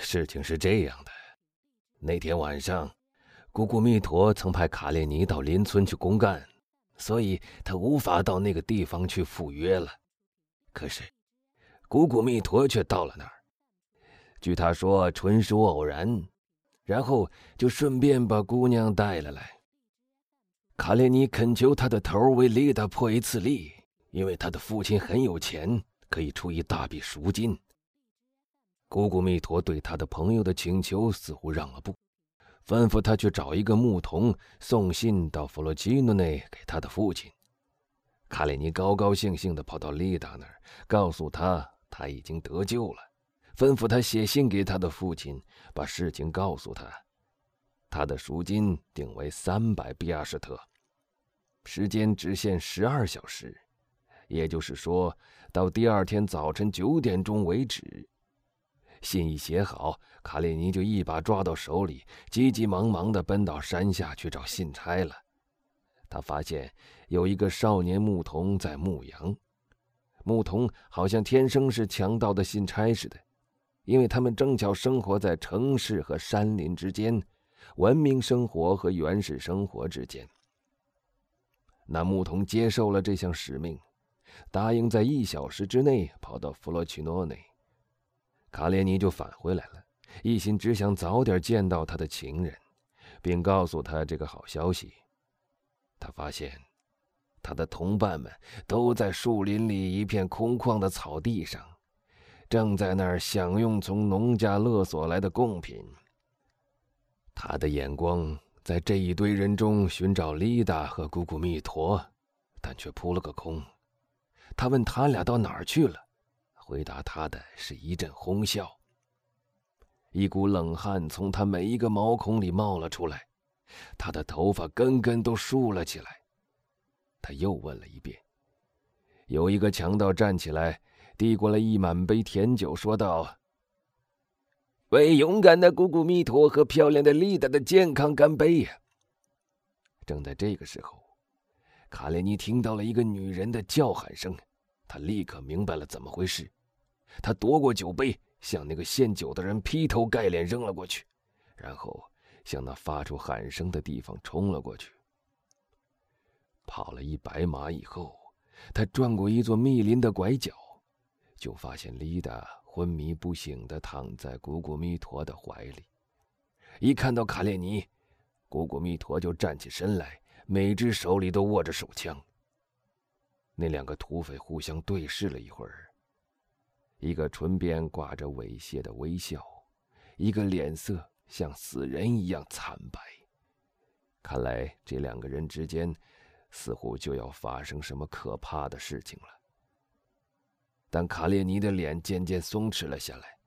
事情是这样的，那天晚上，古古弥陀曾派卡列尼到邻村去公干，所以他无法到那个地方去赴约了。可是，古古弥陀却到了那儿。据他说，纯属偶然，然后就顺便把姑娘带了来。卡列尼恳求他的头为丽达破一次例，因为他的父亲很有钱，可以出一大笔赎金。姑姑弥陀对他的朋友的请求似乎让了步，吩咐他去找一个牧童送信到弗洛基诺内给他的父亲。卡里尼高高兴兴地跑到丽达那儿，告诉他他已经得救了。吩咐他写信给他的父亲，把事情告诉他。他的赎金定为三百比亚什特，时间只限十二小时，也就是说，到第二天早晨九点钟为止。信一写好，卡列尼就一把抓到手里，急急忙忙地奔到山下去找信差了。他发现有一个少年牧童在牧羊，牧童好像天生是强盗的信差似的。因为他们正巧生活在城市和山林之间，文明生活和原始生活之间。那牧童接受了这项使命，答应在一小时之内跑到弗洛奇诺内。卡列尼就返回来了，一心只想早点见到他的情人，并告诉他这个好消息。他发现，他的同伴们都在树林里一片空旷的草地上。正在那儿享用从农家勒索来的贡品。他的眼光在这一堆人中寻找丽达和姑姑密陀，但却扑了个空。他问他俩到哪儿去了，回答他的是一阵哄笑。一股冷汗从他每一个毛孔里冒了出来，他的头发根根都竖了起来。他又问了一遍。有一个强盗站起来。递过来一满杯甜酒，说道：“为勇敢的古古弥陀和漂亮的丽达的健康干杯呀！”正在这个时候，卡列尼听到了一个女人的叫喊声，他立刻明白了怎么回事。他夺过酒杯，向那个献酒的人劈头盖脸扔了过去，然后向那发出喊声的地方冲了过去。跑了一百码以后，他转过一座密林的拐角。就发现丽达昏迷不醒的躺在古古弥陀的怀里。一看到卡列尼，古古弥陀就站起身来，每只手里都握着手枪。那两个土匪互相对视了一会儿，一个唇边挂着猥亵的微笑，一个脸色像死人一样惨白。看来这两个人之间，似乎就要发生什么可怕的事情了。但卡列尼的脸渐渐松弛了下来，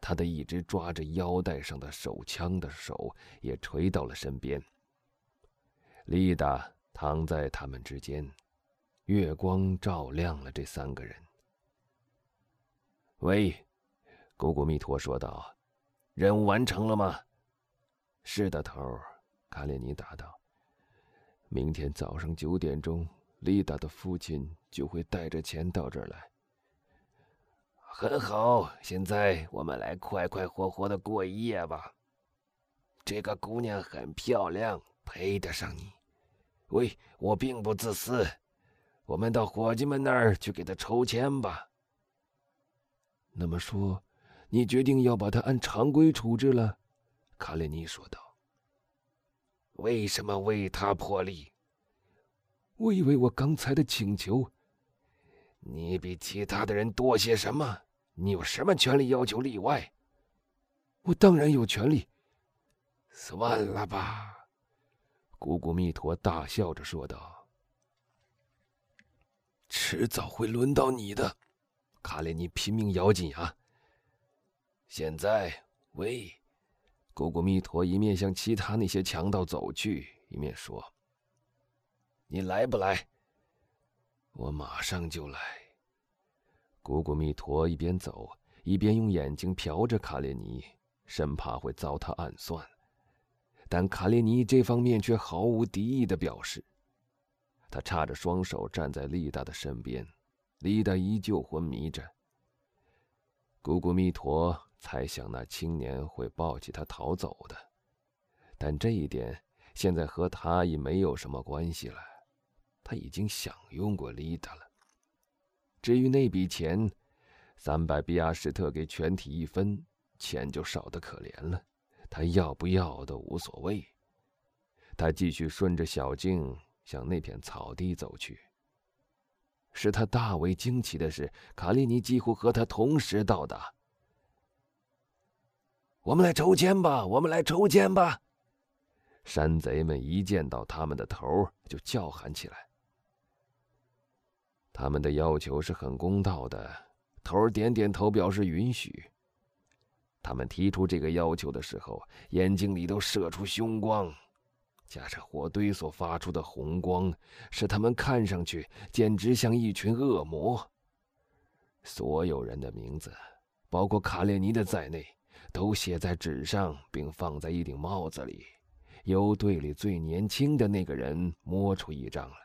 他的一只抓着腰带上的手枪的手也垂到了身边。丽达躺在他们之间，月光照亮了这三个人。喂，古古弥陀说道：“任务完成了吗？”“是的，头。”卡列尼答道。“明天早上九点钟，丽达的父亲就会带着钱到这儿来。”很好，现在我们来快快活活的过一夜吧。这个姑娘很漂亮，配得上你。喂，我并不自私，我们到伙计们那儿去给她抽签吧。那么说，你决定要把他按常规处置了？卡列尼说道。为什么为他破例？我以为我刚才的请求，你比其他的人多些什么？你有什么权利要求例外？我当然有权利。算了吧，古古弥陀大笑着说道。迟早会轮到你的，卡列尼拼命咬紧牙。现在，喂，古古弥陀一面向其他那些强盗走去，一面说：“你来不来？我马上就来。”古古弥陀一边走一边用眼睛瞟着卡列尼，生怕会遭他暗算。但卡列尼这方面却毫无敌意的表示。他叉着双手站在丽达的身边，丽达依旧昏迷着。古古弥陀猜想那青年会抱起他逃走的，但这一点现在和他已没有什么关系了。他已经享用过丽达了。至于那笔钱，三百比亚什特给全体一分，钱就少得可怜了。他要不要都无所谓。他继续顺着小径向那片草地走去。使他大为惊奇的是，卡利尼几乎和他同时到达。我们来抽签吧！我们来抽签吧！山贼们一见到他们的头，就叫喊起来。他们的要求是很公道的，头点点头表示允许。他们提出这个要求的时候，眼睛里都射出凶光，加上火堆所发出的红光，使他们看上去简直像一群恶魔。所有人的名字，包括卡列尼的在内，都写在纸上，并放在一顶帽子里。由队里最年轻的那个人摸出一张来。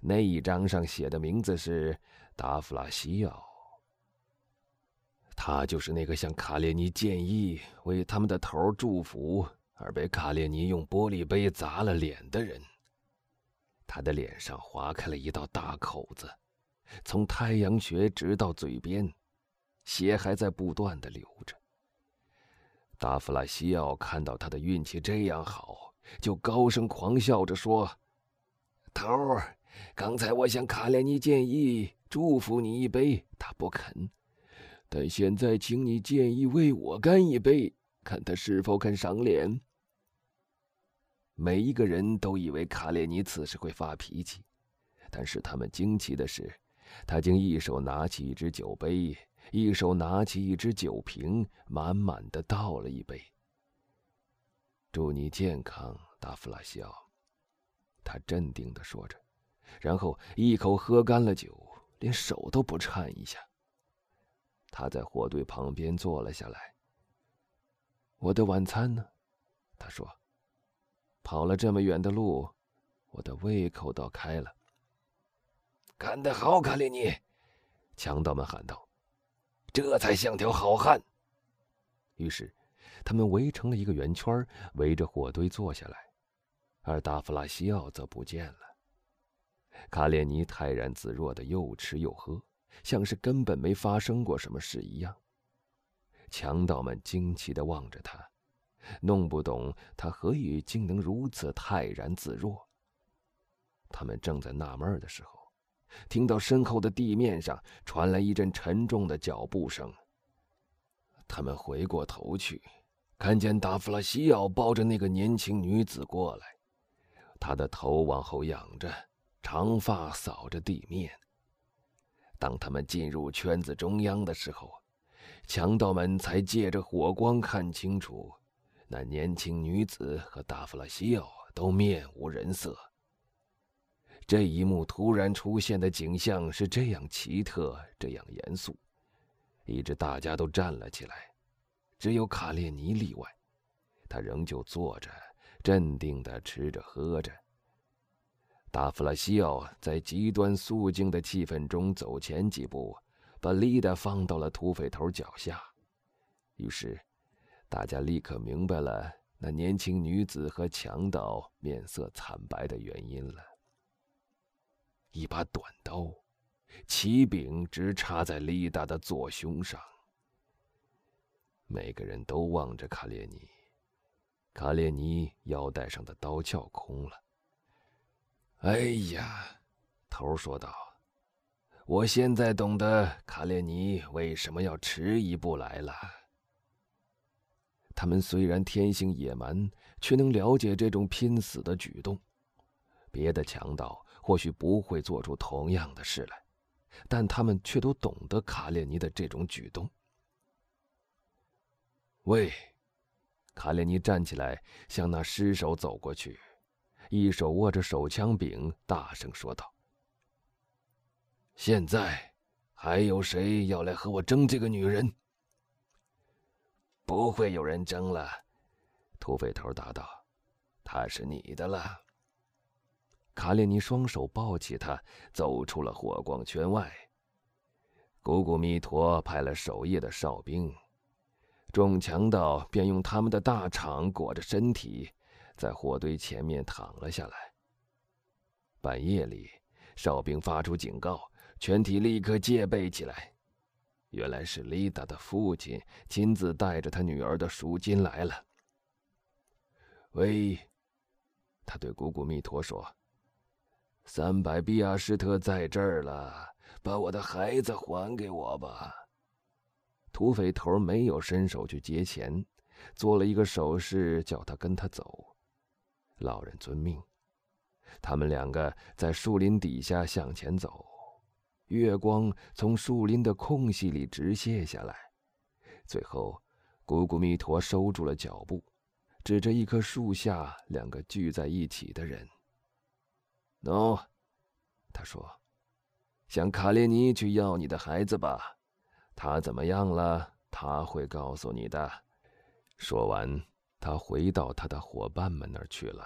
那一张上写的名字是达弗拉西奥，他就是那个向卡列尼建议为他们的头祝福而被卡列尼用玻璃杯砸了脸的人。他的脸上划开了一道大口子，从太阳穴直到嘴边，血还在不断的流着。达弗拉西奥看到他的运气这样好，就高声狂笑着说：“头儿。”刚才我向卡列尼建议祝福你一杯，他不肯。但现在，请你建议为我干一杯，看他是否肯赏脸。每一个人都以为卡列尼此时会发脾气，但是他们惊奇的是，他竟一手拿起一只酒杯，一手拿起一只酒瓶，满满的倒了一杯。祝你健康，达弗拉西奥。他镇定的说着。然后一口喝干了酒，连手都不颤一下。他在火堆旁边坐了下来。我的晚餐呢？他说：“跑了这么远的路，我的胃口倒开了。”干得好，卡列尼！强盗们喊道：“这才像条好汉。”于是，他们围成了一个圆圈，围着火堆坐下来，而达弗拉西奥则不见了。卡列尼泰然自若的又吃又喝，像是根本没发生过什么事一样。强盗们惊奇的望着他，弄不懂他何以竟能如此泰然自若。他们正在纳闷的时候，听到身后的地面上传来一阵沉重的脚步声。他们回过头去，看见达弗拉西奥抱着那个年轻女子过来，她的头往后仰着。长发扫着地面。当他们进入圈子中央的时候，强盗们才借着火光看清楚，那年轻女子和达弗拉西奥都面无人色。这一幕突然出现的景象是这样奇特，这样严肃，以致大家都站了起来，只有卡列尼例外，他仍旧坐着，镇定地吃着喝着。达弗拉西奥在极端肃静的气氛中走前几步，把丽达放到了土匪头脚下。于是，大家立刻明白了那年轻女子和强盗面色惨白的原因了。一把短刀，旗柄直插在丽达的左胸上。每个人都望着卡列尼，卡列尼腰带上的刀鞘空了。哎呀，头说道：“我现在懂得卡列尼为什么要迟一步来了。他们虽然天性野蛮，却能了解这种拼死的举动。别的强盗或许不会做出同样的事来，但他们却都懂得卡列尼的这种举动。”喂，卡列尼站起来，向那尸首走过去。一手握着手枪柄，大声说道：“现在，还有谁要来和我争这个女人？”“不会有人争了。”土匪头答道，“他是你的了。”卡列尼双手抱起他，走出了火光圈外。古古弥陀派了守夜的哨兵，众强盗便用他们的大氅裹着身体，在火堆前面躺了下来。半夜里，哨兵发出警告，全体立刻戒备起来。原来是丽达的父亲亲自带着他女儿的赎金来了。喂，他对古古密陀说：“三百比亚施特在这儿了，把我的孩子还给我吧。”土匪头没有伸手去接钱，做了一个手势，叫他跟他走。老人遵命。他们两个在树林底下向前走，月光从树林的空隙里直泻下来。最后，古古弥陀收住了脚步，指着一棵树下两个聚在一起的人。喏，他说：“向卡列尼去要你的孩子吧。”他怎么样了？他会告诉你的。说完，他回到他的伙伴们那儿去了。